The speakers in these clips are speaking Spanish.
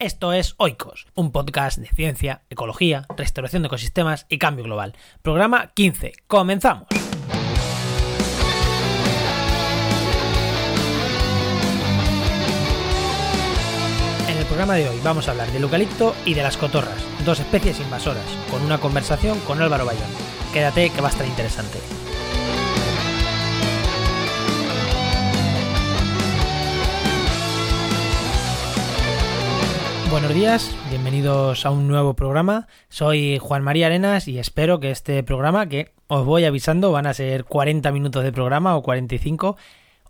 Esto es Oikos, un podcast de ciencia, ecología, restauración de ecosistemas y cambio global. Programa 15. Comenzamos. En el programa de hoy vamos a hablar del eucalipto y de las cotorras, dos especies invasoras, con una conversación con Álvaro Bayón. Quédate que va a estar interesante. Buenos días, bienvenidos a un nuevo programa. Soy Juan María Arenas y espero que este programa, que os voy avisando, van a ser 40 minutos de programa o 45,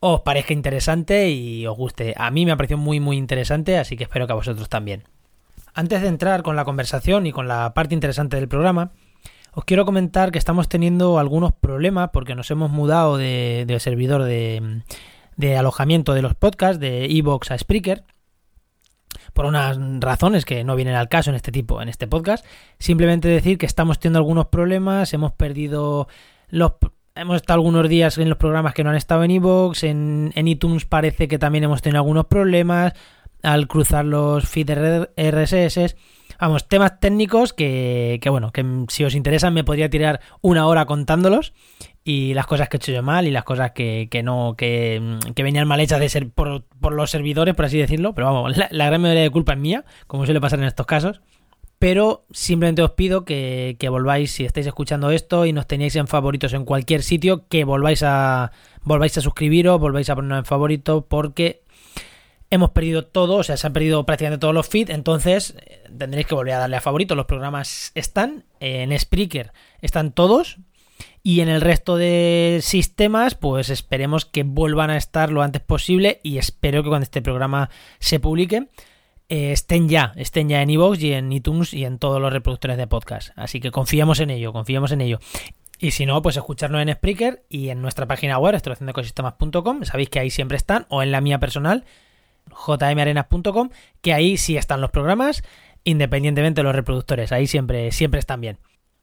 os parezca interesante y os guste. A mí me ha parecido muy muy interesante, así que espero que a vosotros también. Antes de entrar con la conversación y con la parte interesante del programa, os quiero comentar que estamos teniendo algunos problemas porque nos hemos mudado de, servidor de, de alojamiento de los podcasts de Evox a Spreaker por unas razones que no vienen al caso en este tipo, en este podcast. Simplemente decir que estamos teniendo algunos problemas, hemos perdido los hemos estado algunos días en los programas que no han estado en iVoox, en, en iTunes parece que también hemos tenido algunos problemas al cruzar los feeds RSS. Vamos, temas técnicos que, que, bueno, que si os interesan me podría tirar una hora contándolos y las cosas que he hecho yo mal y las cosas que, no, que, que, venían mal hechas de ser por, los servidores, por así decirlo. Pero vamos, la, gran mayoría de culpa es mía, como suele pasar en estos casos. Pero simplemente os pido que, volváis, si estáis escuchando esto y nos tenéis en favoritos en cualquier sitio, que volváis a volváis a suscribiros, volváis a ponernos en favoritos, porque hemos perdido todo, o sea, se han perdido prácticamente todos los feeds, entonces eh, tendréis que volver a darle a favorito. Los programas están, en Spreaker están todos, y en el resto de sistemas, pues esperemos que vuelvan a estar lo antes posible y espero que cuando este programa se publique eh, estén ya, estén ya en iVoox y en iTunes y en todos los reproductores de podcast. Así que confiamos en ello, confiamos en ello. Y si no, pues escucharnos en Spreaker y en nuestra página web, ecosistemas.com, sabéis que ahí siempre están, o en la mía personal, jmarenas.com, que ahí sí están los programas, independientemente de los reproductores, ahí siempre, siempre están bien.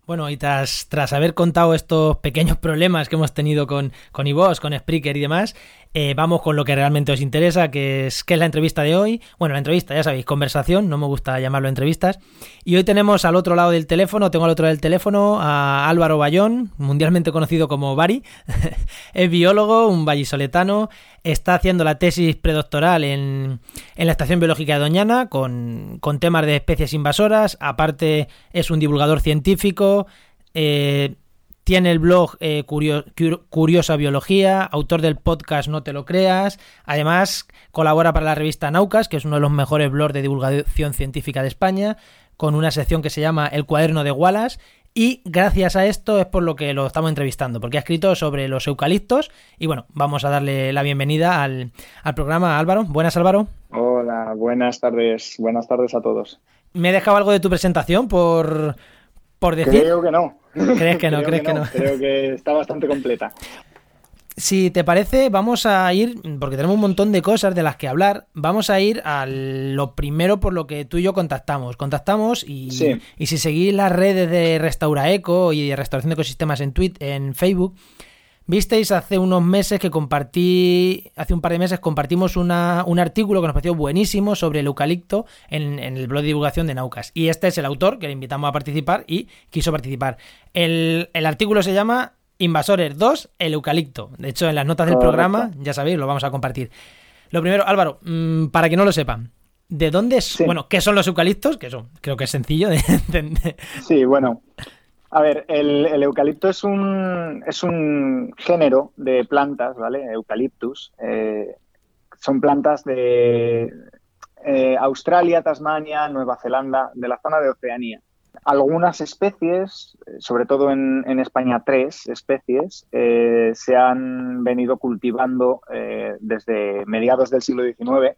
Bueno, y tras, tras haber contado estos pequeños problemas que hemos tenido con, con con Spreaker y demás, eh, vamos con lo que realmente os interesa, que es, que es la entrevista de hoy. Bueno, la entrevista, ya sabéis, conversación, no me gusta llamarlo entrevistas. Y hoy tenemos al otro lado del teléfono, tengo al otro lado del teléfono a Álvaro Bayón, mundialmente conocido como Bari. es biólogo, un vallisoletano, está haciendo la tesis predoctoral en, en la Estación Biológica de Doñana con, con temas de especies invasoras, aparte es un divulgador científico. Eh, tiene el blog eh, Curiosa Biología, autor del podcast No te lo creas. Además, colabora para la revista Naucas, que es uno de los mejores blogs de divulgación científica de España, con una sección que se llama El cuaderno de Wallace. Y gracias a esto es por lo que lo estamos entrevistando, porque ha escrito sobre los eucaliptos. Y bueno, vamos a darle la bienvenida al, al programa Álvaro. Buenas, Álvaro. Hola, buenas tardes. Buenas tardes a todos. ¿Me he dejado algo de tu presentación por, por decir? Creo que no. ¿Crees que no? Creo ¿Crees que que no? no? Creo que está bastante completa. Si te parece, vamos a ir, porque tenemos un montón de cosas de las que hablar, vamos a ir a lo primero por lo que tú y yo contactamos. Contactamos y, Sí. y si seguís las redes de Restaura Eco y de Restauración de Ecosistemas en, Twitter, en Facebook, visteis hace unos meses que compartí, hace un par de meses compartimos una, un artículo que nos pareció buenísimo sobre el eucalipto en, en el blog de divulgación de Naucas. Y este es el autor que le invitamos a participar y quiso participar. El, el artículo se llama Invasores 2, el eucalipto. De hecho, en las notas del programa, ya sabéis, lo vamos a compartir. Lo primero, Álvaro, mm, para que no lo sepan, ¿de dónde es? Sí. Bueno, ¿qué son los eucaliptos? Que eso creo que es sencillo de entender. Sí, bueno. A ver, el, eucalipto es un, es un género de plantas, ¿vale? Eucaliptus. Eh, son plantas de eh, Australia, Tasmania, Nueva Zelanda, de la zona de Oceanía. Algunas especies, sobre todo en, en España tres especies, eh, se han venido cultivando eh, desde mediados del siglo XIX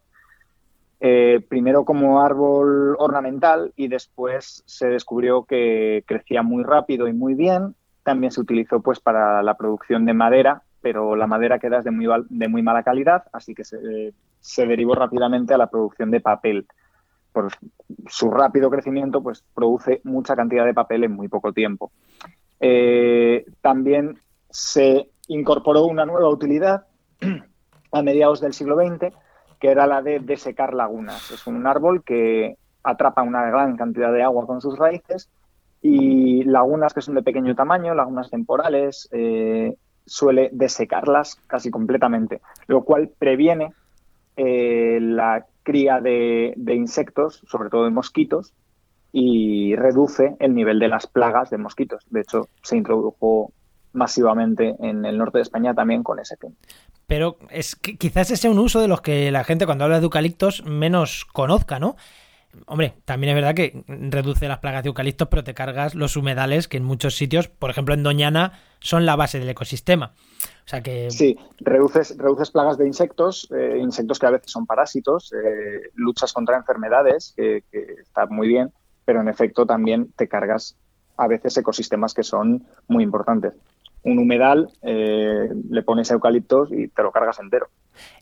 eh, primero como árbol ornamental y después se descubrió que crecía muy rápido y muy bien. También se utilizó pues para la producción de madera, pero la madera queda de muy, de muy mala calidad, así que se, se derivó rápidamente a la producción de papel. Por su rápido crecimiento, pues produce mucha cantidad de papel en muy poco tiempo. Eh, también se incorporó una nueva utilidad a mediados del siglo XX que era la de desecar lagunas. Es un árbol que atrapa una gran cantidad de agua con sus raíces y lagunas que son de pequeño tamaño, lagunas temporales, eh, suele desecarlas casi completamente, lo cual previene eh, la cría de, insectos, sobre todo de mosquitos, y reduce el nivel de las plagas de mosquitos. De hecho, se introdujo masivamente en el norte de España también con ese fin. Pero es que quizás ese es un uso de los que la gente cuando habla de eucaliptos menos conozca, ¿no? Hombre, también es verdad que reduce las plagas de eucaliptos, pero te cargas los humedales que en muchos sitios, por ejemplo en Doñana, son la base del ecosistema. O sea que... Sí, reduces, reduces plagas de insectos, eh, insectos que a veces son parásitos, eh, luchas contra enfermedades, que, está muy bien, pero en efecto también te cargas a veces ecosistemas que son muy importantes. Un humedal, eh, le pones eucaliptos y te lo cargas entero.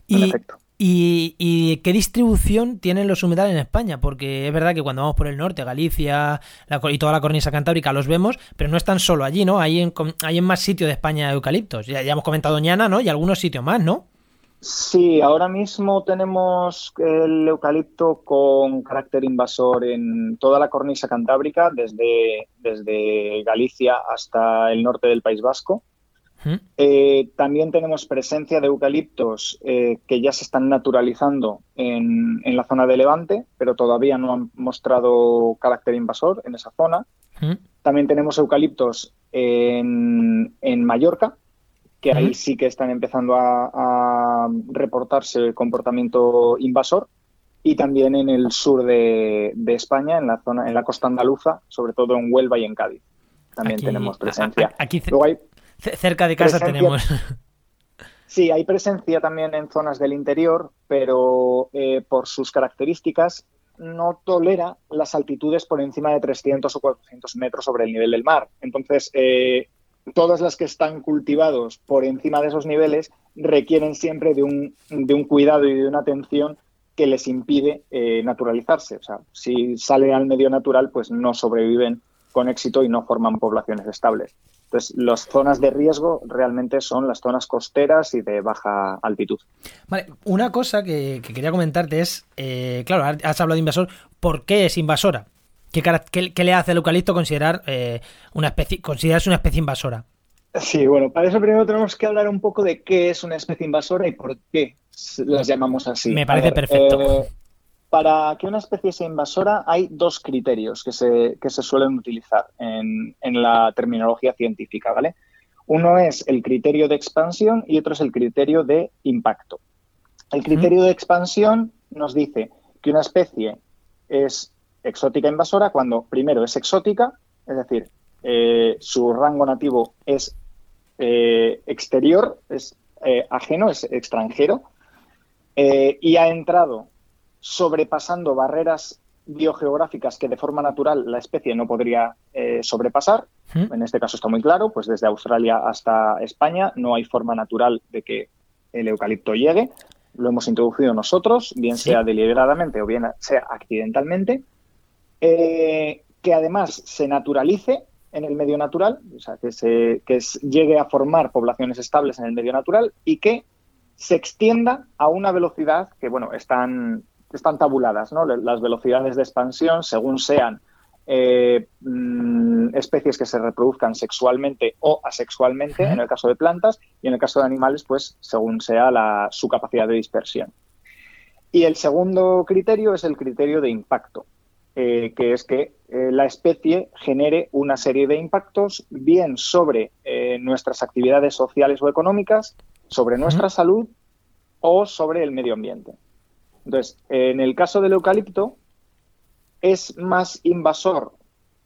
En efecto. ¿Y, qué distribución tienen los humedales en España? Porque es verdad que cuando vamos por el norte, Galicia y toda la cornisa cantábrica los vemos, pero no están solo allí, ¿no? Hay en, hay en más sitios de España eucaliptos. Ya, ya hemos comentado Ñana, ¿no? Y algunos sitios más, ¿no? Sí, ahora mismo tenemos el eucalipto con carácter invasor en toda la cornisa cantábrica, desde, desde Galicia hasta el norte del País Vasco. Eh, también tenemos presencia de eucaliptos eh, que ya se están naturalizando en, la zona de Levante, pero todavía no han mostrado carácter invasor en esa zona. También tenemos eucaliptos en, Mallorca, que ahí sí que están empezando a, reportarse comportamiento invasor. Y también en el sur de, España, en la zona, en la costa andaluza, sobre todo en Huelva y en Cádiz. También tenemos presencia. Aquí, Cerca de casa tenemos. Sí, hay presencia también en zonas del interior, pero eh, por sus características no tolera las altitudes por encima de 300 o 400 metros sobre el nivel del mar. Entonces, eh, todas las que están cultivados por encima de esos niveles requieren siempre de un, de un cuidado y de una atención que les impide eh, naturalizarse. O sea, si salen al medio natural, pues no sobreviven con éxito y no forman poblaciones estables. Entonces, las zonas de riesgo realmente son las zonas costeras y de baja altitud. Vale, una cosa que, quería comentarte es, eh, claro, has hablado de invasor, ¿por qué es invasora? ¿Qué, le hace al eucalipto considerar eh, una especie, considerarse una especie invasora? Sí, bueno, para eso primero tenemos que hablar un poco de qué es una especie invasora y por qué las llamamos así. Me parece perfecto. Eh, para que una especie sea invasora hay dos criterios que se, se suelen utilizar en, la terminología científica, ¿vale? Uno es el criterio de expansión y otro es el criterio de impacto. El criterio de expansión nos dice que una especie es exótica invasora cuando primero es exótica, es decir, eh, su rango nativo es eh, exterior, es eh, ajeno, es extranjero, y ha entrado sobrepasando barreras biogeográficas que de forma natural la especie no podría sobrepasar. En este caso está muy claro, pues desde Australia hasta España no hay forma natural de que el eucalipto llegue. Lo hemos introducido nosotros, bien sea deliberadamente o bien sea accidentalmente. Eh, que además se naturalice en el medio natural, o sea, que, se, que llegue a formar poblaciones estables en el medio natural y que se extienda a una velocidad que, bueno, están están tabuladas, ¿no? Las velocidades de expansión, según sean eh, mm, especies que se reproduzcan sexualmente o asexualmente, en el caso de plantas, y en el caso de animales, pues según sea la, su capacidad de dispersión. Y el segundo criterio es el criterio de impacto, eh, que es que eh, la especie genere una serie de impactos, bien sobre nuestras actividades sociales o económicas, sobre nuestra salud o sobre el medio ambiente. Entonces, en el caso del eucalipto, es más invasor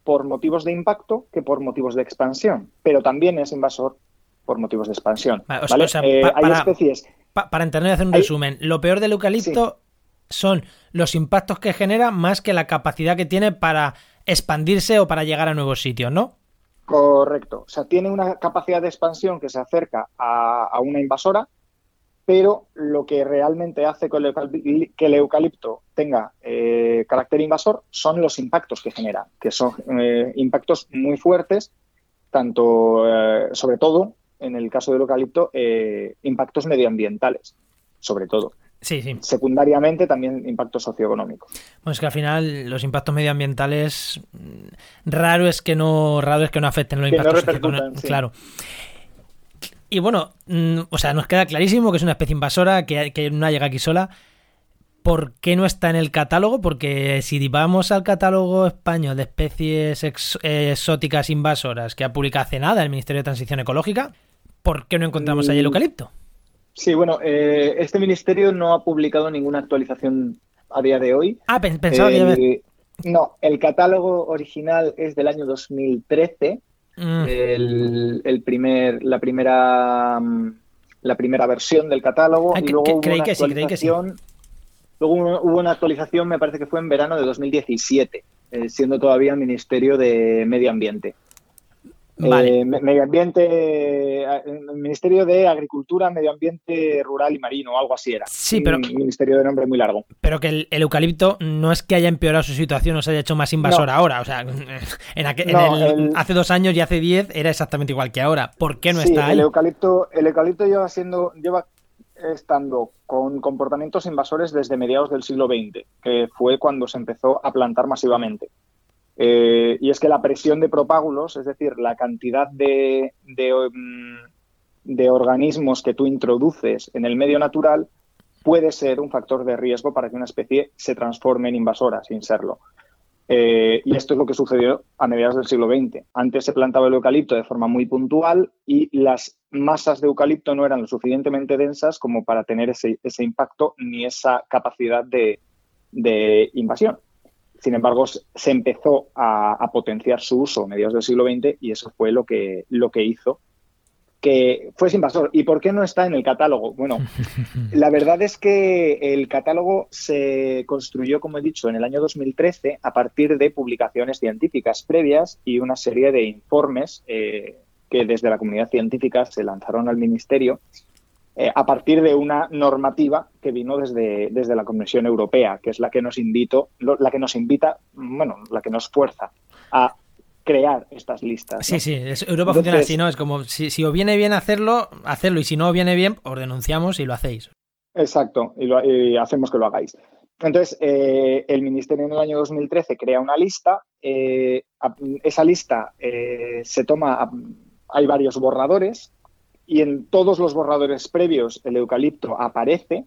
por motivos de impacto que por motivos de expansión, pero también es invasor por motivos de expansión. Eh, hay especies. para entender y hacer un resumen, lo peor del eucalipto son los impactos que genera más que la capacidad que tiene para expandirse o para llegar a nuevos sitios, ¿no? Correcto. O sea, tiene una capacidad de expansión que se acerca a una invasora, pero lo que realmente hace que el eucalipto tenga eh, carácter invasor son los impactos que genera, que son eh, impactos muy fuertes, tanto, eh, sobre todo, en el caso del eucalipto, impactos medioambientales, sobre todo. Sí, sí. secundariamente también impacto socioeconómico. Bueno, es que al final los impactos medioambientales mm, raro es que no raro es que no afecten los impactos socioeconómicos. Claro. Y bueno, mm, o sea, nos queda clarísimo que es una especie invasora, que, que no llega aquí sola. ¿Por qué no está en el catálogo? Porque si vamos al catálogo español de especies exóticas invasoras que ha publicado hace nada el Ministerio de Transición Ecológica, ¿por qué no encontramos ahí el mm, eucalipto? Sí, bueno, eh, este ministerio no ha publicado ninguna actualización a día de hoy. Ah, pensaba que No, el catálogo original es del año 2013. Mm. El, primer, la primera mm, la primera versión del catálogo. y luego creí, que sí, creí que sí. Luego hubo una actualización, me parece que fue en verano de 2017, eh, siendo todavía Ministerio de Medio Ambiente. Eh, medio Ambiente, Ministerio de Agricultura, Medio Ambiente Rural y Marino, algo así era. Sí, pero. Un ministerio de nombre muy largo. Pero que el, eucalipto no es que haya empeorado su situación o se haya hecho más invasor ahora. O sea, en, hace dos años y hace diez era exactamente igual que ahora. ¿Por qué no está ahí? El eucalipto, el eucalipto lleva siendo. lleva estando con comportamientos invasores desde mediados del siglo XX, que fue cuando se empezó a plantar masivamente. Eh, y es que la presión de propágulos, es decir, la cantidad de, mm, de, organismos que tú introduces en el medio natural, puede ser un factor de riesgo para que una especie se transforme en invasora sin serlo. Eh, y esto es lo que sucedió a mediados del siglo XX. Antes se plantaba el eucalipto de forma muy puntual y las masas de eucalipto no eran lo suficientemente densas como para tener ese, impacto ni esa capacidad de invasión. Sin embargo, se empezó a, potenciar su uso a mediados del siglo XX y eso fue lo que, lo que hizo que fuese invasor. ¿Y por qué no está en el catálogo? Bueno, la verdad es que el catálogo se construyó, como he dicho, en el año 2013 a partir de publicaciones científicas previas y una serie de informes eh, que desde la comunidad científica se lanzaron al Ministerio eh, a partir de una normativa que vino desde, desde la Comisión Europea, que es la que nos invito, la que nos invita, bueno, la que nos fuerza a crear estas listas. Sí, sí, Europa funciona así, ¿no? Es como si, si, os viene bien hacerlo, hacerlo, y si no os viene bien, os denunciamos y lo hacéis. Exacto, y, hacemos que lo hagáis. Entonces, eh, el Ministerio en el año 2013 crea una lista, eh, esa lista se toma, hay varios borradores, y en todos los borradores previos el eucalipto aparece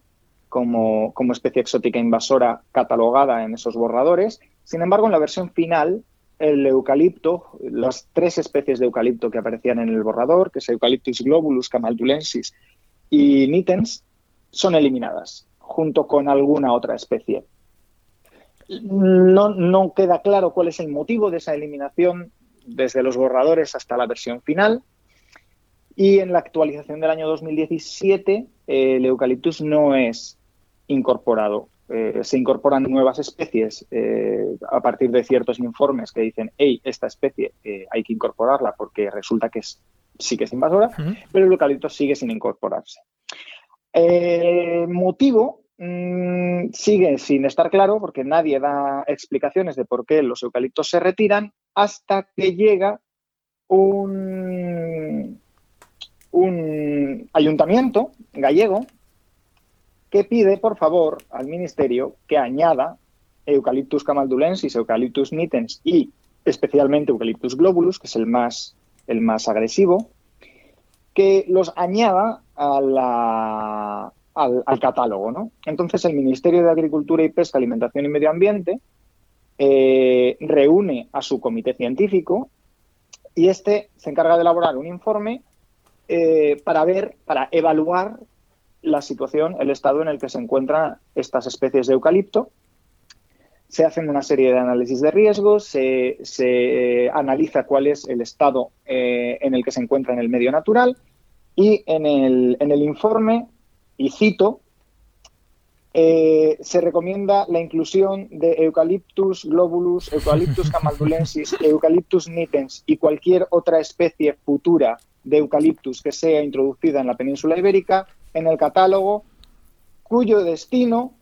como, especie exótica invasora catalogada en esos borradores. Sin embargo, en la versión final, el eucalipto, las tres especies de eucalipto que aparecían en el borrador, que es Eucalyptus globulus, Camaldulensis y nitens, son eliminadas, junto con alguna otra especie. No, no queda claro cuál es el motivo de esa eliminación desde los borradores hasta la versión final, y en la actualización del año 2017, el eucaliptus no es incorporado. Eh, se incorporan nuevas especies eh, a partir de ciertos informes que dicen, hey, esta especie eh, hay que incorporarla porque resulta que es, sí que es invasora, pero el eucalipto sigue sin incorporarse. El motivo mm, sigue sin estar claro porque nadie da explicaciones de por qué los eucaliptos se retiran hasta que llega un, un ayuntamiento gallego que pide, por favor, al ministerio que añada Eucalyptus camaldulensis, Eucalyptus nitens y especialmente Eucalyptus globulus, que es el más, el más agresivo, que los añada a al, catálogo. ¿no? Entonces, el Ministerio de Agricultura y Pesca, Alimentación y Medio Ambiente eh, reúne a su comité científico y este se encarga de elaborar un informe eh, para ver, para evaluar la situación, el estado en el que se encuentran estas especies de eucalipto. Se hacen una serie de análisis de riesgos, se, eh, analiza cuál es el estado eh, en el que se encuentra en el medio natural y en el, en el informe, y cito, se recomienda la inclusión de Eucalyptus globulus, Eucalyptus camaldulensis, Eucalyptus nitens y cualquier otra especie futura de eucaliptus que sea introducida en la península ibérica en el catálogo cuyo destino,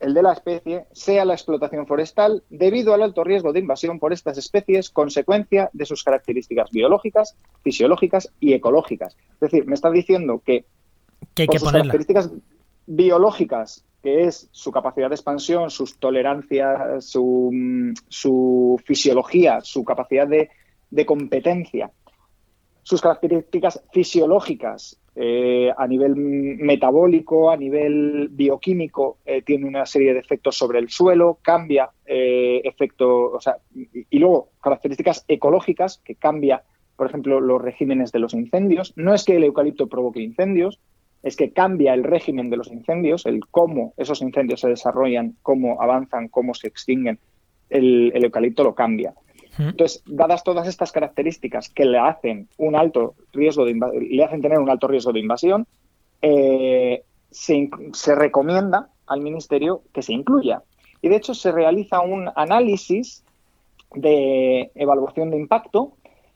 el de la especie, sea la explotación forestal debido al alto riesgo de invasión por estas especies, consecuencia de sus características biológicas, fisiológicas y ecológicas. Es decir, me está diciendo que, que hay que características biológicas, que es su capacidad de expansión, sus tolerancias, su, su fisiología, su capacidad de, de competencia, sus características fisiológicas eh, a nivel metabólico, a nivel bioquímico, eh, tiene una serie de efectos sobre el suelo, cambia eh, efecto, o sea, y, luego características ecológicas que cambia, por ejemplo, los regímenes de los incendios. No es que el eucalipto provoque incendios, es que cambia el régimen de los incendios, el cómo esos incendios se desarrollan, cómo avanzan, cómo se extinguen. El eucalipto lo cambia. Entonces, dadas todas estas características que le hacen un alto riesgo de le hacen tener un alto riesgo de invasión, eh, se, se, recomienda al ministerio que se incluya. Y de hecho se realiza un análisis de evaluación de impacto,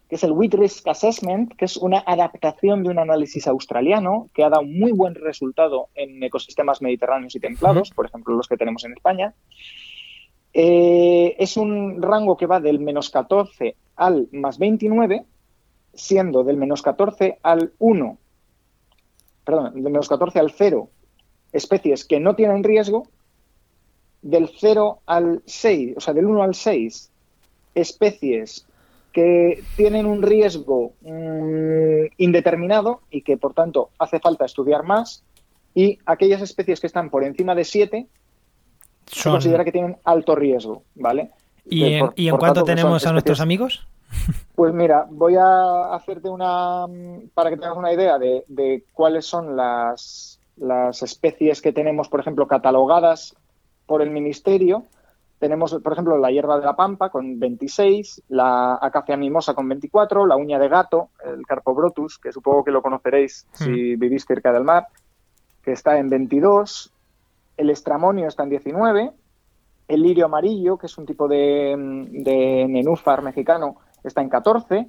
que es el With Risk Assessment, que es una adaptación de un análisis australiano que ha dado muy buen resultado en ecosistemas mediterráneos y templados, por ejemplo los que tenemos en España. Eh, es un rango que va del menos 14 al más 29, siendo del menos 14 al 1, perdón, del menos 14 al 0 especies que no tienen riesgo, del 0 al 6, o sea, del 1 al 6 especies que tienen un riesgo mmm, indeterminado y que por tanto hace falta estudiar más, y aquellas especies que están por encima de 7 son... se considera que tienen alto riesgo, ¿vale? ¿Y en, por, ¿y en cuánto tenemos a nuestros amigos? Pues mira, voy a hacerte una, para que tengas una idea de, de cuáles son las, las, especies que tenemos, por ejemplo, catalogadas por el Ministerio. Tenemos, por ejemplo, la hierba de la pampa con 26, la acacia mimosa con 24, la uña de gato, el carpobrotus, que supongo que lo conoceréis hmm. si vivís cerca del mar, que está en 22, el estramonio está en 19, el lirio amarillo, que es un tipo de, de nenúfar mexicano, está en 14,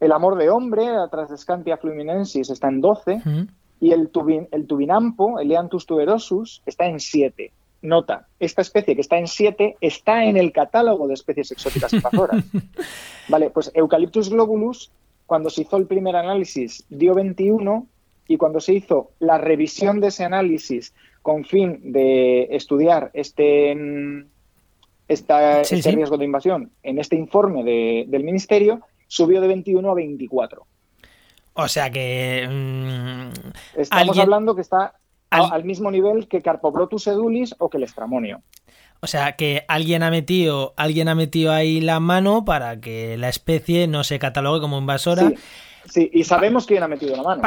el amor de hombre, la Trasdescantia fluminensis, está en 12, mm. y el, tubin, el tubinampo, tuberosus, está en 7. Nota, esta especie que está en 7 está en el catálogo de especies exóticas invasoras. vale, pues Eucalyptus globulus, cuando se hizo el primer análisis, dio 21, y cuando se hizo la revisión de ese análisis con fin de estudiar este, esta, sí, este sí. riesgo de invasión en este informe de, del Ministerio, subió de 21 a 24. O sea que... Mmm, Estamos ¿alguien... hablando que está al... al mismo nivel que Carpobrotus edulis o que el estramonio. O sea que alguien ha metido, alguien ha metido ahí la mano para que la especie no se catalogue como invasora. Sí. Sí, y sabemos quién ha metido la mano.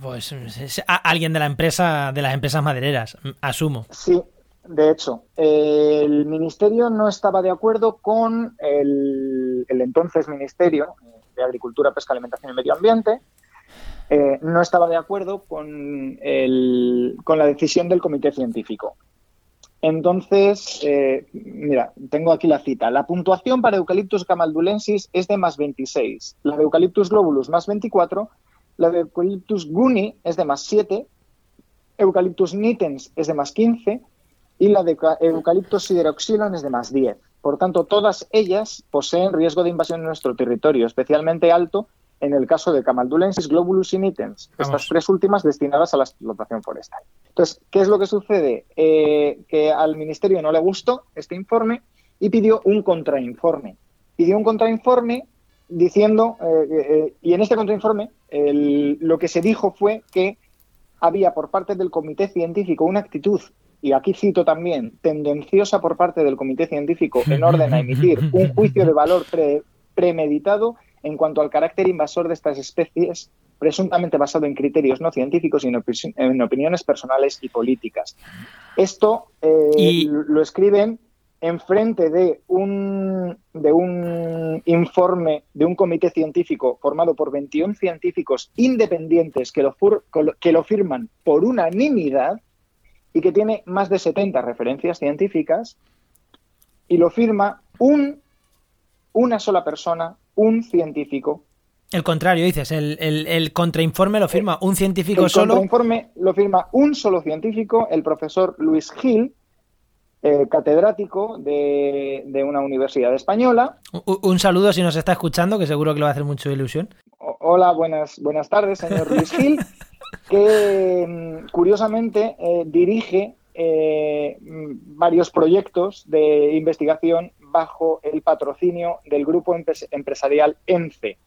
Pues es alguien de la empresa, de las empresas madereras, asumo. Sí, de hecho, el ministerio no estaba de acuerdo con el, el entonces Ministerio de Agricultura, Pesca, Alimentación y Medio Ambiente. Eh, no estaba de acuerdo con, el, con la decisión del comité científico. Entonces, eh, mira, tengo aquí la cita. La puntuación para Eucalyptus camaldulensis es de más 26, la de Eucalyptus globulus más 24, la de Eucalyptus guni es de más 7, Eucalyptus nitens es de más 15 y la de Eucalyptus sideroxylon es de más 10. Por tanto, todas ellas poseen riesgo de invasión en nuestro territorio, especialmente alto en el caso de Camaldulensis globulus y nitens, estas tres últimas destinadas a la explotación forestal. Entonces, ¿qué es lo que sucede? Eh, que al Ministerio no le gustó este informe y pidió un contrainforme. Pidió un contrainforme diciendo, eh, eh, y en este contrainforme el, lo que se dijo fue que había por parte del comité científico una actitud, y aquí cito también, tendenciosa por parte del comité científico en orden a emitir un juicio de valor pre, premeditado en cuanto al carácter invasor de estas especies, presuntamente basado en criterios no científicos y en, opi en opiniones personales y políticas. Esto eh, y... lo escriben en frente de un, de un informe de un comité científico formado por 21 científicos independientes que lo, que lo firman por unanimidad y que tiene más de 70 referencias científicas y lo firma un, una sola persona un científico. El contrario, dices, el, el, el contrainforme lo firma un científico el solo. El contrainforme lo firma un solo científico, el profesor Luis Gil, eh, catedrático de, de, una universidad española. Un, un, saludo si nos está escuchando, que seguro que le va a hacer mucho ilusión. O, hola, buenas, buenas tardes, señor Luis Gil. que mm, curiosamente eh, dirige eh, varios proyectos de investigación bajo el patrocinio del grupo empresarial ENCE,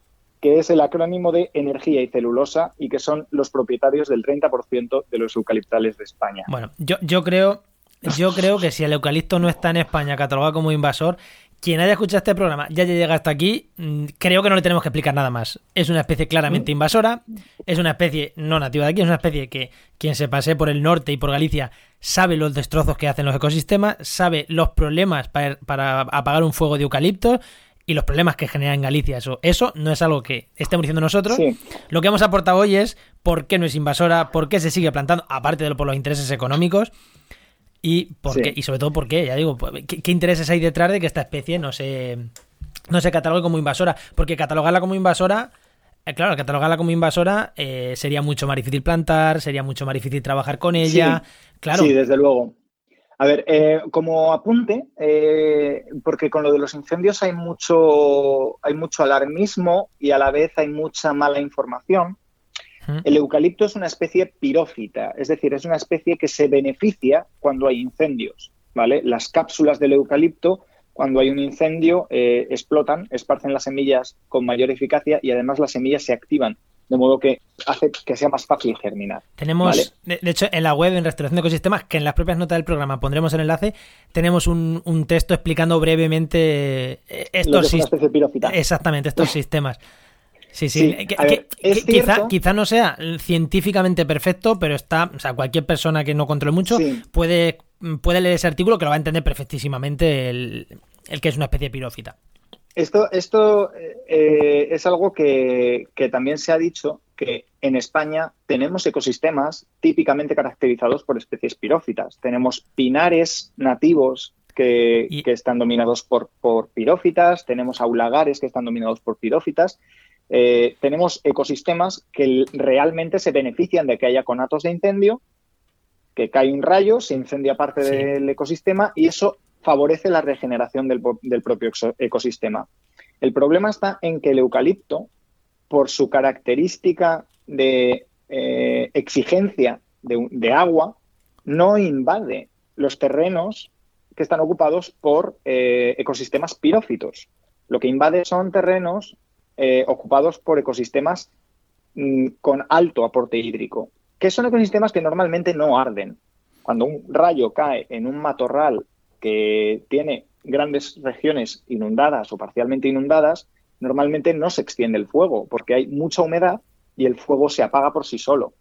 que es el acrónimo de Energía y Celulosa y que son los propietarios del 30% de los eucaliptales de España. Bueno, yo, yo creo yo creo que si el eucalipto no está en España catalogado como invasor, quien haya escuchado este programa ya llega hasta aquí, mm, creo que no le tenemos que explicar nada más. Es una especie claramente mm. invasora, es una especie no nativa de aquí, es una especie que quien se pase por el norte y por Galicia sabe los destrozos que hacen los ecosistemas, sabe los problemas para, apagar un fuego de eucaliptos y los problemas que genera en Galicia. Eso, eso no es algo que estemos diciendo nosotros. Lo que hemos aportado hoy es por qué no es invasora, por qué se sigue plantando, aparte de por los intereses económicos. Y, por qué, y sobre todo por qué, ya digo, pues, ¿qué, intereses hay detrás de que esta especie no se, no se catalogue como invasora? Porque catalogarla como invasora, eh, claro, catalogarla como invasora eh, sería mucho más difícil plantar, sería mucho más difícil trabajar con ella. Sí, claro. Sí, desde luego. A ver, eh, como apunte, porque con lo de los incendios hay mucho, hay mucho alarmismo y a la vez hay mucha mala información. El eucalipto es una especie pirófita, es decir, es una especie que se beneficia cuando hay incendios. ¿vale? Las cápsulas del eucalipto, cuando hay un incendio, eh, explotan, esparcen las semillas con mayor eficacia y además las semillas se activan de modo que hace que sea más fácil germinar. Tenemos, de, hecho, en la web, en Restauración de Ecosistemas, que en las propias notas del programa pondremos el enlace, tenemos un, texto explicando brevemente eh, estos Exactamente, estos sistemas. Sí, sí. quizá, no sea científicamente perfecto, pero está, o sea, cualquier persona que no controle mucho puede, puede leer ese artículo que lo va a entender perfectísimamente el, que es una especie de pirófita. Esto, esto eh, es algo que, también se ha dicho que en España tenemos ecosistemas típicamente caracterizados por especies pirófitas. Tenemos pinares nativos que, que están dominados por, por pirófitas, tenemos aulagares que están dominados por pirófitas eh, tenemos ecosistemas que realmente se benefician de que haya conatos de incendio, que cae un rayo, se incendia parte del ecosistema y eso favorece la regeneración del, propio ecosistema. El problema está en que el eucalipto, por su característica de eh, exigencia de, agua, no invade los terrenos que están ocupados por eh, ecosistemas pirófitos. Lo que invade son terrenos eh, ocupados por ecosistemas mm, con alto aporte hídrico, que son ecosistemas que normalmente no arden. Cuando un rayo cae en un matorral que tiene grandes regiones inundadas o parcialmente inundadas, normalmente no se extiende el fuego porque hay mucha humedad y el fuego se apaga por sí solo.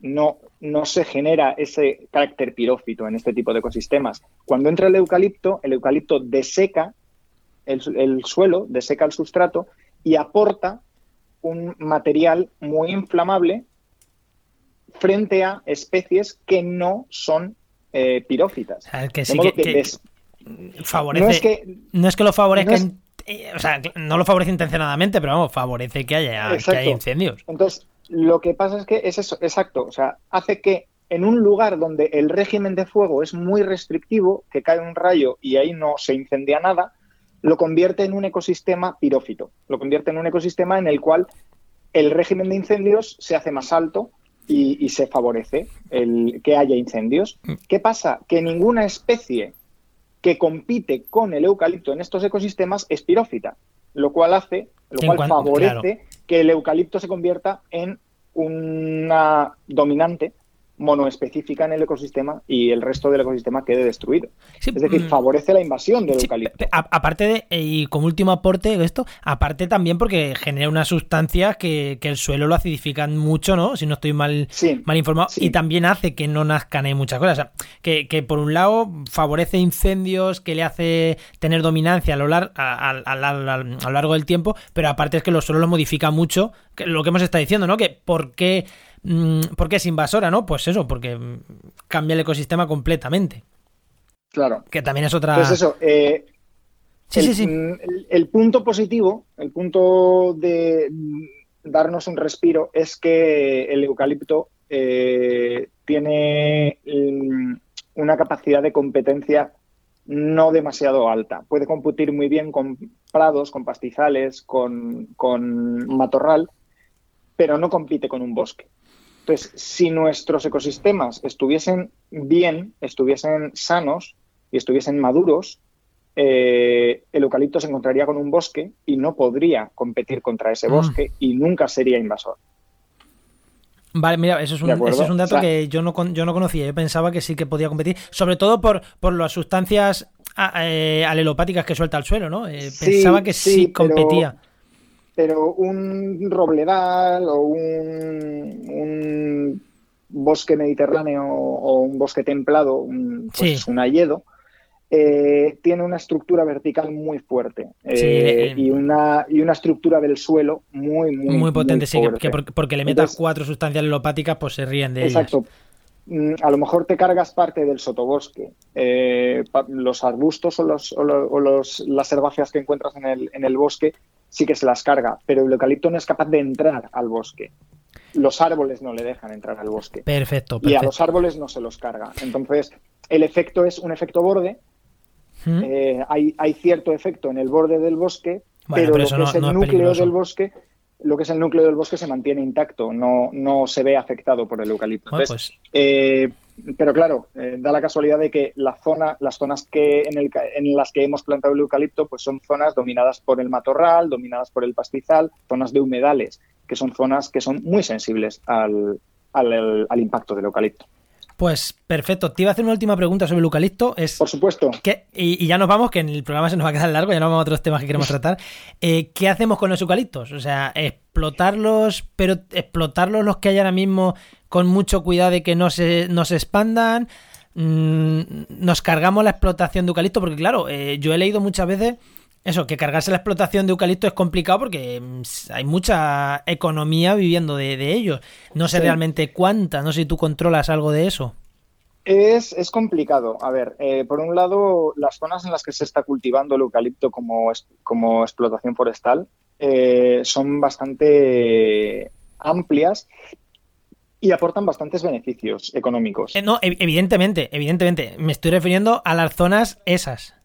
No, no se genera ese carácter pirófito en este tipo de ecosistemas. Cuando entra el eucalipto, el eucalipto deseca el, el suelo, deseca el sustrato y aporta un material muy inflamable frente a especies que no son eh, pirófitas. que sí que, favorece. No es que, no es que lo favorezca. Eh, o sea, no lo favorece intencionadamente, pero vamos, favorece que haya, que haya incendios. Entonces, lo que pasa es que es eso, exacto. O sea, hace que en un lugar donde el régimen de fuego es muy restrictivo, que cae un rayo y ahí no se incendia nada, lo convierte en un ecosistema pirófito, lo convierte en un ecosistema en el cual el régimen de incendios se hace más alto y, se favorece el que haya incendios. Mm. ¿Qué pasa? Que ninguna especie que compite con el eucalipto en estos ecosistemas es pirófita, lo cual hace, lo cual favorece que el eucalipto se convierta en una dominante monoespecífica en el ecosistema y el resto del ecosistema quede destruido. es decir, mm. favorece la invasión del eucalipto. aparte de, y como último aporte de esto, aparte también porque genera unas sustancias que, el suelo lo acidifican mucho, ¿no? Si no estoy mal, mal informado. Y también hace que no nazcan ahí muchas cosas. O sea, que, que, por un lado favorece incendios, que le hace tener dominancia a lo, largo, a, lo largo del tiempo, pero aparte es que los suelos lo modifica mucho, lo que hemos estado diciendo, ¿no? Que por qué ¿Por qué es invasora, no? Pues eso, porque cambia el ecosistema completamente. Claro. Que también es otra. Pues eso. Eh, sí, sí, sí. Mm, el, punto positivo, el punto de darnos un respiro, es que el eucalipto eh, tiene mm, una capacidad de competencia no demasiado alta. Puede competir muy bien con prados, con pastizales, con matorral, pero no compite con un bosque. Entonces, si nuestros ecosistemas estuviesen bien, estuviesen sanos y estuviesen maduros, eh, el eucalipto se encontraría con un bosque y no podría competir contra ese mm. bosque y nunca sería invasor. Vale, mira, eso es un, es un dato que yo no, yo no conocía. Yo pensaba que sí que podía competir, sobre todo por, por las sustancias eh, alelopáticas que suelta al suelo, ¿no? Eh, pensaba que sí, competía. Pero, un robledal o un, bosque mediterráneo o un bosque templado, un, pues, un hayedo, eh, tiene una estructura vertical muy fuerte eh, y, una, y una estructura del suelo muy, muy, muy potente. sí, que, porque, le metas cuatro sustancias alelopáticas, pues se ríen de exacto. Mm, a lo mejor te cargas parte del sotobosque, eh, los arbustos o, los, o, los, las herbáceas que encuentras en el, en el bosque sí que se las carga, pero el eucalipto no es capaz de entrar al bosque. Los árboles no le dejan entrar al bosque. Perfecto, perfecto. Y a los árboles no se los carga. Entonces, el efecto es un efecto borde eh, hay, hay, cierto efecto en el borde del bosque, pero, lo que es el núcleo del bosque lo que es el núcleo del bosque se mantiene intacto, no, no se ve afectado por el eucalipto. Pues eh, pero claro, eh, da la casualidad de que la zona, las zonas que en, el, en, las que hemos plantado el eucalipto, pues son zonas dominadas por el matorral, dominadas por el pastizal, zonas de humedales, que son zonas que son muy sensibles al, al impacto del eucalipto. Pues perfecto. Te iba a hacer una última pregunta sobre el eucalipto. Es Por supuesto. y, ya nos vamos, que en el programa se nos va a quedar largo, ya no vamos a otros temas que queremos tratar. Eh, ¿Qué hacemos con los eucaliptos? O sea, explotarlos, pero explotarlos los que hay ahora mismo con mucho cuidado de que no se, no se expandan. Mm, nos cargamos la explotación de eucalipto, porque claro, eh, yo he leído muchas veces eso, que cargarse la explotación de eucalipto es complicado porque mm, hay mucha economía viviendo de, ellos. No sé realmente cuánta, no sé si tú controlas algo de eso. Es, complicado. A ver, eh, por un lado, las zonas en las que se está cultivando el eucalipto como, como explotación forestal eh, son bastante amplias y aportan bastantes beneficios económicos. Eh, no, evidentemente, evidentemente. Me estoy refiriendo a las zonas esas.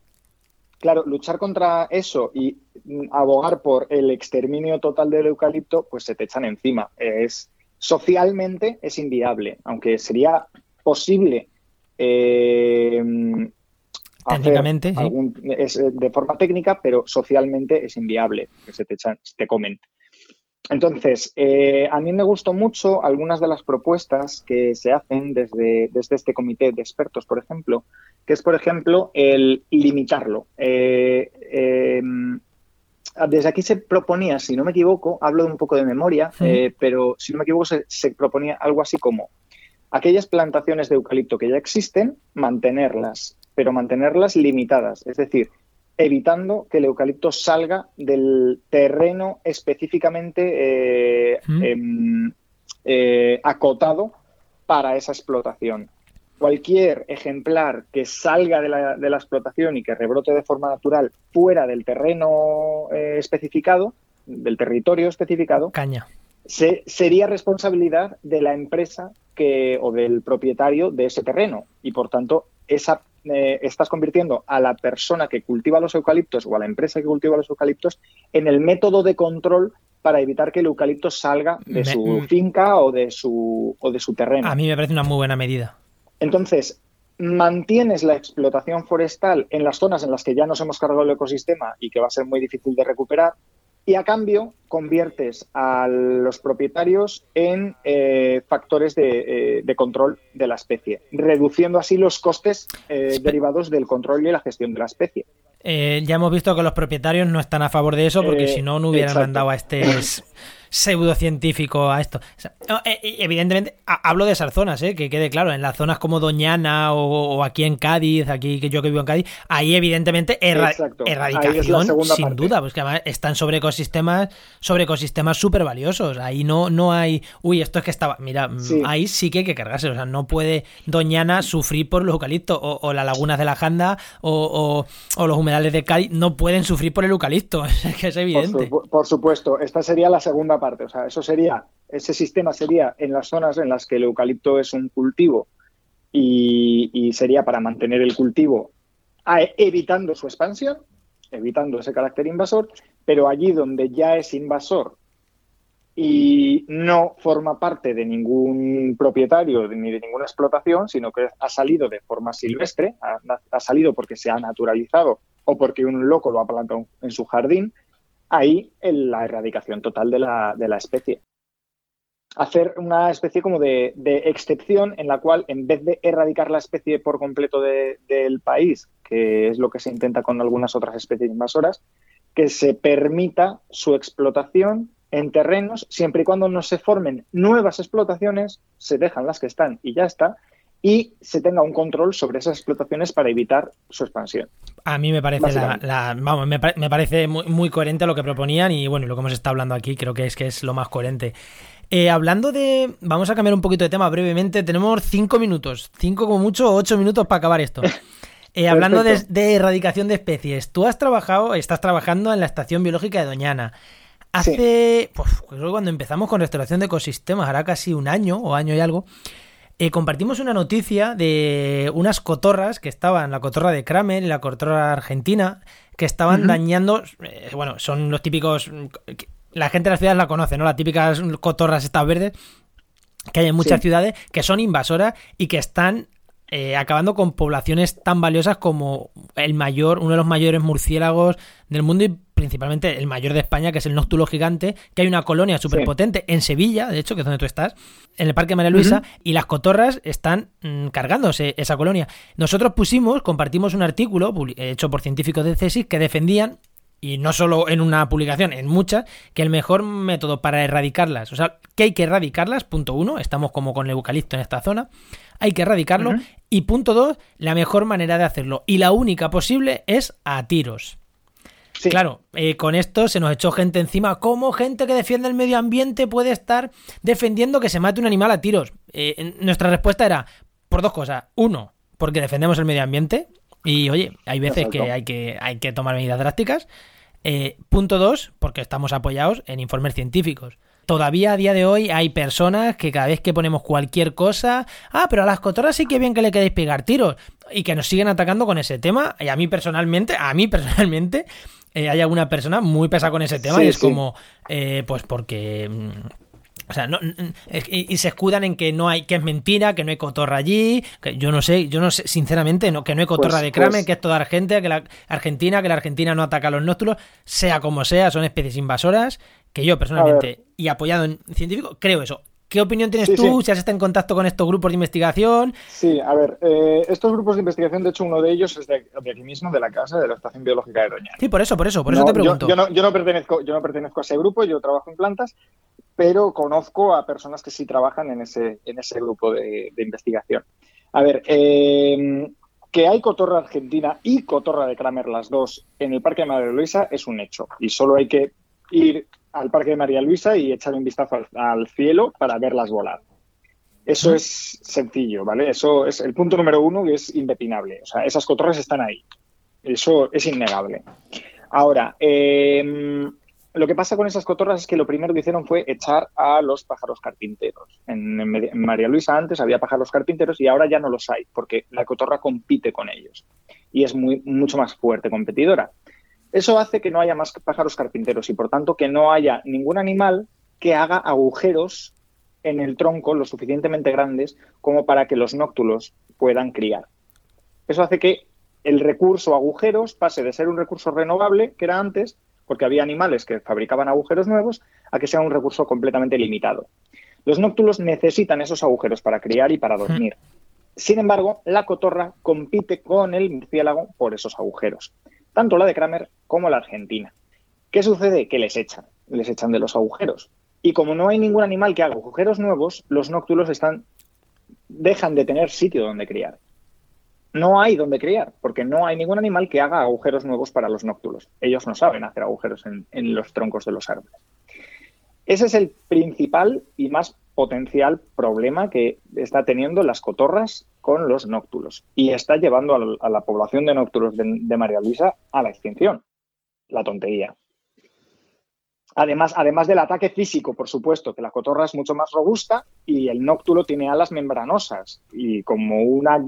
Claro, luchar contra eso y mm, abogar por el exterminio total del eucalipto, pues se te echan encima. Es socialmente es inviable, aunque sería posible eh, técnicamente de forma técnica, pero socialmente es inviable que se te echan, te comen. Entonces, eh, a mí me gustó mucho algunas de las propuestas que se hacen desde, desde este comité de expertos, por ejemplo, que es, por ejemplo, el limitarlo. Eh, em, desde aquí se proponía, si no me equivoco, hablo de un poco de memoria, eh, pero si no me equivoco, se, proponía algo así como aquellas plantaciones de eucalipto que ya existen, mantenerlas, pero mantenerlas limitadas, es decir, evitando que el eucalipto salga del terreno específicamente eh, em, acotado para esa explotación cualquier ejemplar que salga de la, explotación y que rebrote de forma natural fuera del terreno eh, especificado, del territorio especificado, Caña. sería responsabilidad de la empresa que, o del propietario de ese terreno. Y por tanto, esa, eh, estás convirtiendo a la persona que cultiva los eucaliptos o a la empresa que cultiva los eucaliptos en el método de control para evitar que el eucalipto salga de su finca o de su, o de su terreno. A mí me parece una muy buena medida. Entonces, mantienes la explotación forestal en las zonas en las que ya nos hemos cargado el ecosistema y que va a ser muy difícil de recuperar, y a cambio conviertes a los propietarios en eh, factores eh, de, control de la especie, reduciendo así los costes eh, derivados del control y la gestión de la especie. ya hemos visto que los propietarios no están a favor de eso porque si no, no hubieran mandado a este pseudocientífico a esto. Eh, evidentemente, hablo de esas zonas, ¿eh? que quede claro, en las zonas como Doñana o, aquí en Cádiz, aquí que yo que vivo en Cádiz, ahí evidentemente erradicación sin duda, pues que además están sobre ecosistemas, sobre ecosistemas súper valiosos. Ahí no, no hay, uy, esto es que estaba, mira, mm, ahí sí que hay que cargarse, o sea, no puede Doñana sufrir por los eucaliptos o, las lagunas de la Janda o, los humedales de Cádiz no pueden sufrir por el eucalipto, es que es evidente. por supuesto, esta sería la segunda O sea, eso sería, ese sistema sería en las zonas en las que el eucalipto es un cultivo y, sería para mantener el cultivo evitando su expansión, evitando ese carácter invasor, pero allí donde ya es invasor y no forma parte de ningún propietario ni de ninguna explotación, sino que ha salido de forma silvestre, ha, salido porque se ha naturalizado o porque un loco lo ha plantado en su jardín, ahí en la erradicación total de la, de la especie. Hacer una especie como de, excepción en la cual, en vez de erradicar la especie por completo del país, que es lo que se intenta con algunas otras especies invasoras, que se permita su explotación en terrenos, siempre y cuando no se formen nuevas explotaciones, se dejan las que están y ya está, y se tenga un control sobre esas explotaciones para evitar su expansión. A mí me parece la, vamos, me, parece muy, coherente lo que proponían y bueno, lo que hemos estado hablando aquí creo que es que es lo más coherente. Eh, hablando de, vamos a cambiar un poquito de tema brevemente. Tenemos cinco minutos, cinco como mucho, ocho minutos para acabar esto. Eh, hablando de, de, erradicación de especies, tú has trabajado, estás trabajando en la estación biológica de Doñana. Hace, pues, creo que cuando empezamos con restauración de ecosistemas, hará casi un año o año y algo, eh, compartimos una noticia de unas cotorras que estaban, la cotorra de Kramer y la cotorra argentina, que estaban dañando, eh, bueno, son los típicos, la gente de las ciudades la conoce, ¿no? Las típicas cotorras estas verdes que hay en muchas ciudades, que son invasoras y que están eh, acabando con poblaciones tan valiosas como el mayor, uno de los mayores murciélagos del mundo y principalmente el mayor de España, que es el nóctulo gigante, que hay una colonia súper potente en Sevilla, de hecho, que es donde tú estás, en el Parque María Luisa, y las cotorras están mm, cargándose esa colonia. Nosotros pusimos, compartimos un artículo hecho por científicos de CESIS que defendían y no solo en una publicación, en muchas, que el mejor método para erradicarlas, o sea, que hay que erradicarlas, punto uno, estamos como con el eucalipto en esta zona, hay que erradicarlo. Y punto dos, la mejor manera de hacerlo y la única posible es a tiros. Claro, eh, con esto se nos echó gente encima. ¿Cómo gente que defiende el medio ambiente puede estar defendiendo que se mate un animal a tiros? Eh, nuestra respuesta era por dos cosas. Uno, porque defendemos el medio ambiente. Y oye, hay veces que hay, que hay que tomar medidas drásticas. Eh, punto dos, porque estamos apoyados en informes científicos. Todavía a día de hoy hay personas que cada vez que ponemos cualquier cosa, ah, pero a las cotorras sí que bien que le queréis pegar tiros y que nos siguen atacando con ese tema. Y a mí personalmente, a mí personalmente, eh, hay alguna persona muy pesada con ese tema y es como, eh, pues porque... O sea, no, y, se escudan en que no hay, que es mentira, que no hay cotorra allí, que yo no sé, yo no sé, sinceramente, no, que no hay cotorra pues, de crame, pues que es toda Argentina, que la Argentina, que la Argentina no ataca a los nóctulos, sea como sea, son especies invasoras, que yo personalmente, y apoyado en científico, creo eso. ¿Qué opinión tienes tú? Si has estado en contacto con estos grupos de investigación. Sí, a ver, eh, estos grupos de investigación, de hecho, uno de ellos es de, aquí mismo, de la casa, de la Estación Biológica de Doña. Sí, por eso, por eso, por eso te pregunto. Yo, no, pertenezco, yo no pertenezco a ese grupo, yo trabajo en plantas, pero conozco a personas que sí trabajan en ese, en ese grupo de, investigación. A ver, eh, que hay cotorra argentina y cotorra de Kramer, las dos, en el Parque de Madre Luisa, es un hecho. Y solo hay que ir al Parque de María Luisa y echar un vistazo al, cielo para verlas volar. Eso es sencillo, ¿vale? Eso es el punto número uno que es indepinable. O sea, esas cotorras están ahí. Eso es innegable. Ahora, em, lo que pasa con esas cotorras es que lo primero que hicieron fue echar a los pájaros carpinteros. En, María Luisa antes había pájaros carpinteros y ahora ya no los hay, porque la cotorra compite con ellos y es muy, mucho más fuerte competidora. Eso hace que no haya más pájaros carpinteros y por tanto que no haya ningún animal que haga agujeros en el tronco lo suficientemente grandes como para que los nóctulos puedan criar. Eso hace que el recurso agujeros pase de ser un recurso renovable, que era antes, porque había animales que fabricaban agujeros nuevos, a que sea un recurso completamente limitado. Los nóctulos necesitan esos agujeros para criar y para dormir. Sin embargo, la cotorra compite con el murciélago por esos agujeros tanto la de Kramer como la argentina. ¿Qué sucede? Que les echan, les echan de los agujeros. Y como no hay ningún animal que haga agujeros nuevos, los nóctulos están dejan de tener sitio donde criar. No hay donde criar, porque no hay ningún animal que haga agujeros nuevos para los nóctulos. Ellos no saben hacer agujeros en, los troncos de los árboles. Ese es el principal y más potencial problema que está teniendo las cotorras con los nóctulos y está llevando a la, población de nóctulos de, María Luisa a la extinción. La tontería. Además, además del ataque físico, por supuesto, que la cotorra es mucho más robusta y el nóctulo tiene alas membranosas y como una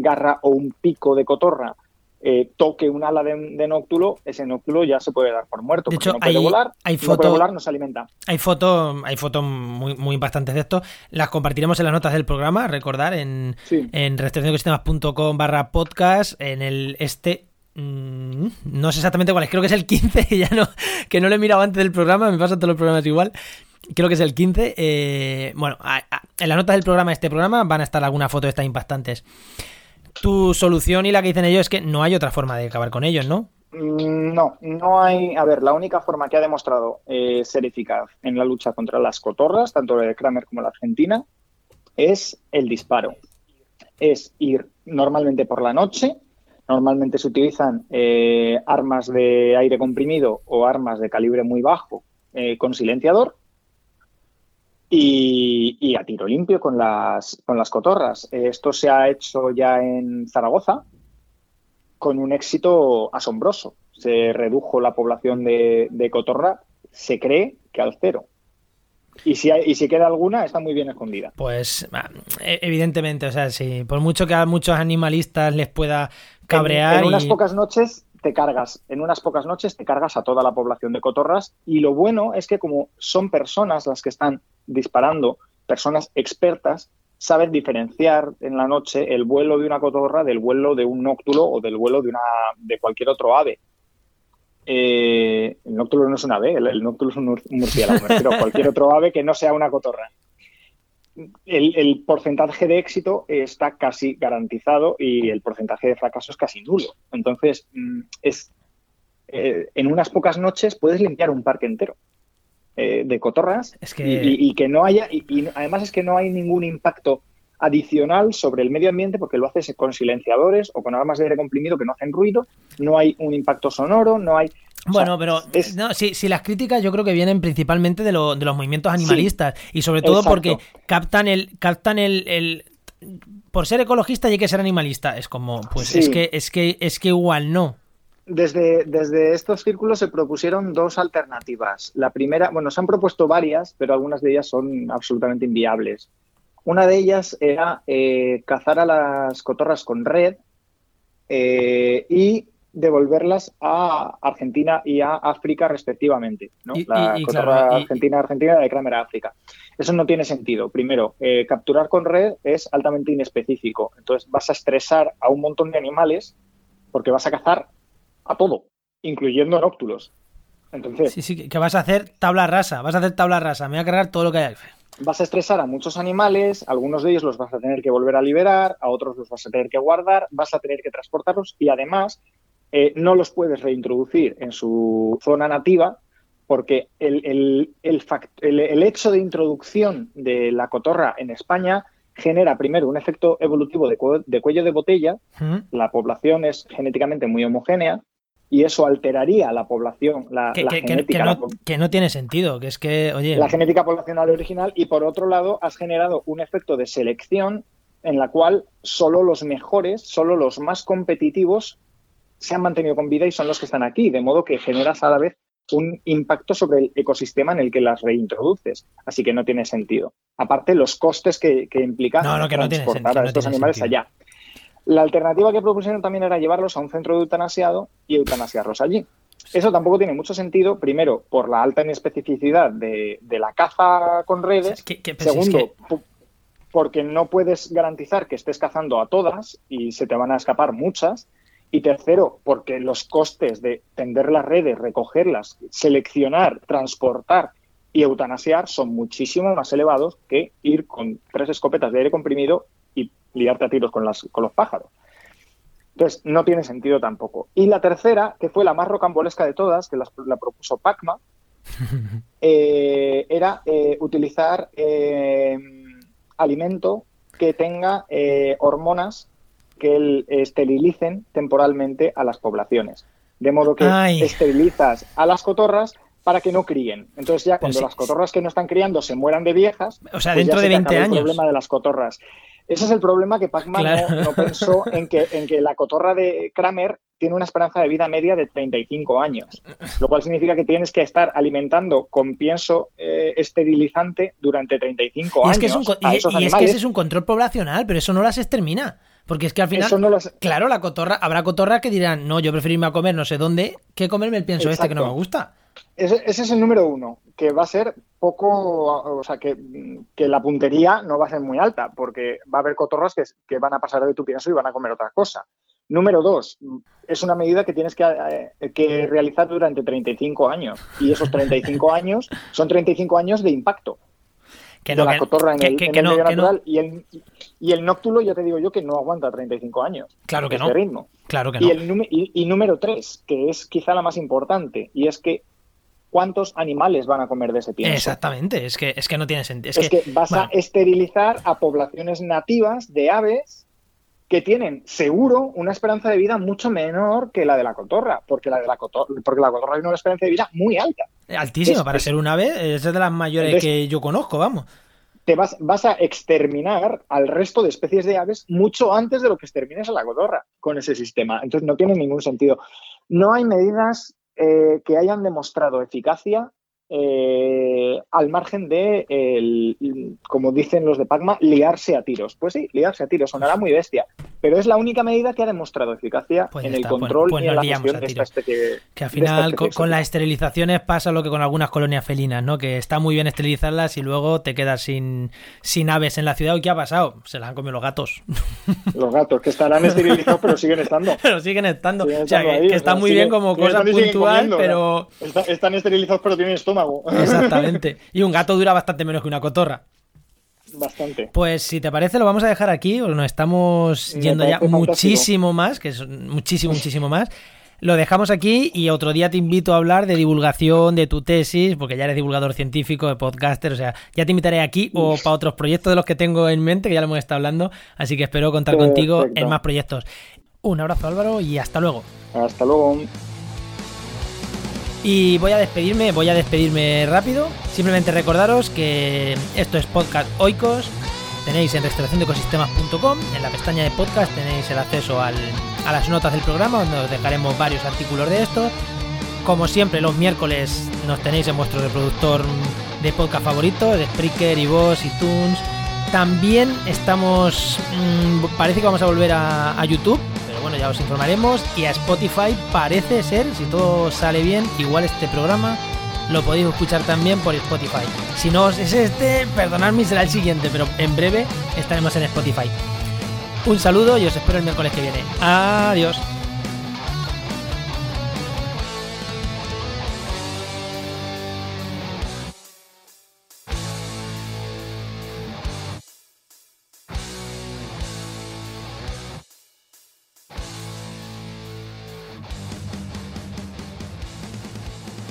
garra o un pico de cotorra eh, toque un ala de, de, nóctulo, ese nóctulo ya se puede dar por muerto. De hecho, no puede hay, volar, hay no puede volar, no se alimenta. Hay fotos hay fotos muy, muy impactantes de esto. Las compartiremos en las notas del programa, recordar, en, Sí. en barra podcast, en el este mm, no sé exactamente cuál es, creo que es el 15, ya no, que no lo he mirado antes del programa, me pasan todos los programas igual. Creo que es el 15. eh, bueno, en las notas del programa, este programa, van a estar algunas fotos de estas impactantes. Tu solución y la que dicen ellos es que no hay otra forma de acabar con ellos, ¿no? Mm, No, no hay. A ver, la única forma que ha demostrado eh, ser eficaz en la lucha contra las cotorras, tanto de Kramer como la argentina, es el disparo. Es ir normalmente por la noche. Normalmente se utilizan eh, armas de aire comprimido o armas de calibre muy bajo eh, con silenciador. Y, a tiro limpio con las, con las cotorras. Esto se ha hecho ya en Zaragoza, con un éxito asombroso. Se redujo la población de, de cotorra, se cree que al cero. Y si, hay- y si queda alguna, está muy bien escondida. Pues e- evidentemente, o sea, sí, por mucho que a muchos animalistas les pueda cabrear En, en unas pocas noches te cargas, en unas pocas noches te cargas a toda la población de cotorras y lo bueno es que como son personas las que están disparando, personas expertas, saben diferenciar en la noche el vuelo de una cotorra del vuelo de un nóctulo o del vuelo de una de cualquier otro ave. Eh, el nóctulo no es un ave, el, el nóctulo es un mur- un murciélago, me refiero cualquier otro ave que no sea una cotorra. El, el porcentaje de éxito está casi garantizado y el porcentaje de fracaso es casi nulo. Entonces, mm, es eh, en unas pocas noches puedes limpiar un parque entero eh, de cotorras Es que- y, y- y que no haya, y, y además es que no hay ningún impacto adicional sobre el medio ambiente porque lo haces con silenciadores o con armas de aire comprimido que no hacen ruido, no hay un impacto sonoro, no hay... Bueno, pero es- no, sí, sí, las críticas yo creo que vienen principalmente de, lo- de los movimientos animalistas y sobre todo exacto. porque captan el captan el, el- por ser ecologista y hay que ser animalista, es como pues Sí. es que es que es que igual no. Desde, desde estos círculos se propusieron dos alternativas. La primera, bueno, se han propuesto varias, pero algunas de ellas son absolutamente inviables. Una de ellas era eh, cazar a las cotorras con red eh, y devolverlas a Argentina y a África respectivamente. ¿no? Y- la y- y claro, argentina argentina y la de Kramer a África. Eso no tiene sentido. Primero, eh, capturar con red es altamente inespecífico. Entonces vas a estresar a un montón de animales porque vas a cazar a todo, incluyendo nóctulos. Entonces, Sí, sí, que- que vas a hacer tabla rasa, vas a hacer tabla rasa, me voy a cargar todo lo que hay. vas a estresar a muchos animales, algunos de ellos los vas a tener que volver a liberar, a otros los vas a tener que guardar, vas a tener que transportarlos y además eh, no los puedes reintroducir en su zona nativa porque el, el- el fact- el- el hecho de introducción de la cotorra en España genera primero un efecto evolutivo de, cue- de cuello de botella, ¿Mm? la población es genéticamente muy homogénea y eso alteraría la población, la, Que, la que- que- genética, que no, que no tiene sentido, que es que, oye, la genética poblacional original y por otro lado has generado un efecto de selección en la cual solo los mejores, solo los más competitivos se han mantenido con vida y son los que están aquí, de modo que generas a la vez un impacto sobre el ecosistema en el que las reintroduces. Así que no tiene sentido. Aparte, los costes que, que implica No, no, que no tiene transportar sentido, a estos animales sentido. allá. La alternativa que propusieron también era llevarlos a un centro de eutanasiado y eutanasiarlos allí. Eso tampoco tiene mucho sentido, primero, por la alta inespecificidad de, de la caza con redes, es segundo, que- porque no puedes garantizar que estés cazando a todas y se te van a escapar muchas, y tercero, porque los costes de tender las redes, recogerlas, seleccionar, transportar y eutanasiar son muchísimo más elevados que ir con tres escopetas de aire comprimido y liarte a tiros con, las, con los pájaros. Entonces, no tiene sentido tampoco. Y la tercera, que fue la más rocambolesca de todas, que las- la, propuso Pacma, eh, era eh, utilizar eh, alimento que tenga eh, hormonas que el- esterilicen temporalmente a las poblaciones. De modo que Ay. esterilizas a las cotorras para que no críen. Entonces ya cuando sí, las cotorras que no están criando se mueran de viejas, O sea, pues dentro ya de se te 20 acabó años. El problema de las cotorras. Ese es el problema que Pacman Claro. no, no pensó en que, en que la cotorra de Kramer tiene una esperanza de vida media de 35 años, lo cual significa que tienes que estar alimentando con pienso eh, esterilizante durante 35 Y años es, que es, un, co- a y- esos y es que ese es un control poblacional, pero eso no las extermina. Porque es que al final, claro, la cotorra, habrá cotorras que dirán, no, yo prefiero irme a comer no sé dónde que comerme el pienso este que no me gusta. Ese, es el número uno, que va a ser poco, o sea, que, la puntería no va a ser muy alta, porque va a haber cotorras que, que van a pasar de tu pienso y van a comer otra cosa. Número dos, es una medida que tienes que, eh, que, realizar durante 35 años. Y esos 35 años son 35 años de impacto. Que no, la cotorra en el, medio natural. Y, el, y el nóctulo, ya te digo yo, que no aguanta 35 años. Claro que este no. ritmo. Claro que no. Y, número tres, que es quizá la más importante, y es que ¿cuántos animales van a comer de ese pienso? Exactamente, es que, es que no tiene sentido. Es, que, vas a esterilizar a poblaciones nativas de aves que tienen seguro una esperanza de vida mucho menor que la de la cotorra, porque la de la cotorra, porque la cotorra tiene una esperanza de vida muy alta. Altísima, para ser una ave, es de las mayores que yo conozco, vamos. Te vas, vas a exterminar al resto de especies de aves mucho antes de lo que extermines a la cotorra con ese sistema. Entonces no tiene ningún sentido. No hay medidas eh, que hayan demostrado eficacia eh, al margen de, el, como dicen los de Pacma, liarse a tiros. Pues sí, liarse a tiros, sonará muy bestia, pero es la única medida que ha demostrado eficacia pues en el control pues y en la gestión de esta especie. Que al final con, las esterilizaciones pasa lo que con algunas colonias felinas, ¿no? Que está muy bien esterilizarlas y luego te quedas sin, sin aves en la ciudad. ¿Y qué ha pasado? Se las han comido los gatos. Los gatos, que estarán esterilizados, pero siguen estando. Pero siguen estando. o sea, que, está muy bien como cosa puntual, pero... están esterilizados, pero tienen estómago. Exactamente. Y un gato dura bastante menos que una cotorra. Bastante. Pues si te parece, lo vamos a dejar aquí, nos estamos yendo ya muchísimo más, que es muchísimo, muchísimo más. Lo dejamos aquí y otro día te invito a hablar de divulgación de tu tesis, porque ya eres divulgador científico, de podcaster, o sea, ya te invitaré aquí o para otros proyectos de los que tengo en mente, que ya lo hemos estado hablando, así que espero contar contigo en más proyectos. Un abrazo Álvaro y hasta luego. Hasta luego. Y voy a despedirme, voy a despedirme rápido. Simplemente recordaros que esto es Podcast Oikos. Tenéis en restauraciondeecosistemas.com, en la pestaña de podcast tenéis el acceso a las notas del programa, donde os dejaremos varios artículos de esto. Como siempre, los miércoles nos tenéis en vuestro reproductor de podcast favorito, de Spreaker, y iTunes. También estamos, mm, parece que vamos a volver a YouTube, bueno, ya os informaremos. Y a Spotify parece ser, si todo sale bien, igual este programa lo podéis escuchar también por Spotify. Si no es este, perdonadme, será el siguiente, pero en breve estaremos en Spotify. Un saludo y os espero el miércoles que viene. Adiós.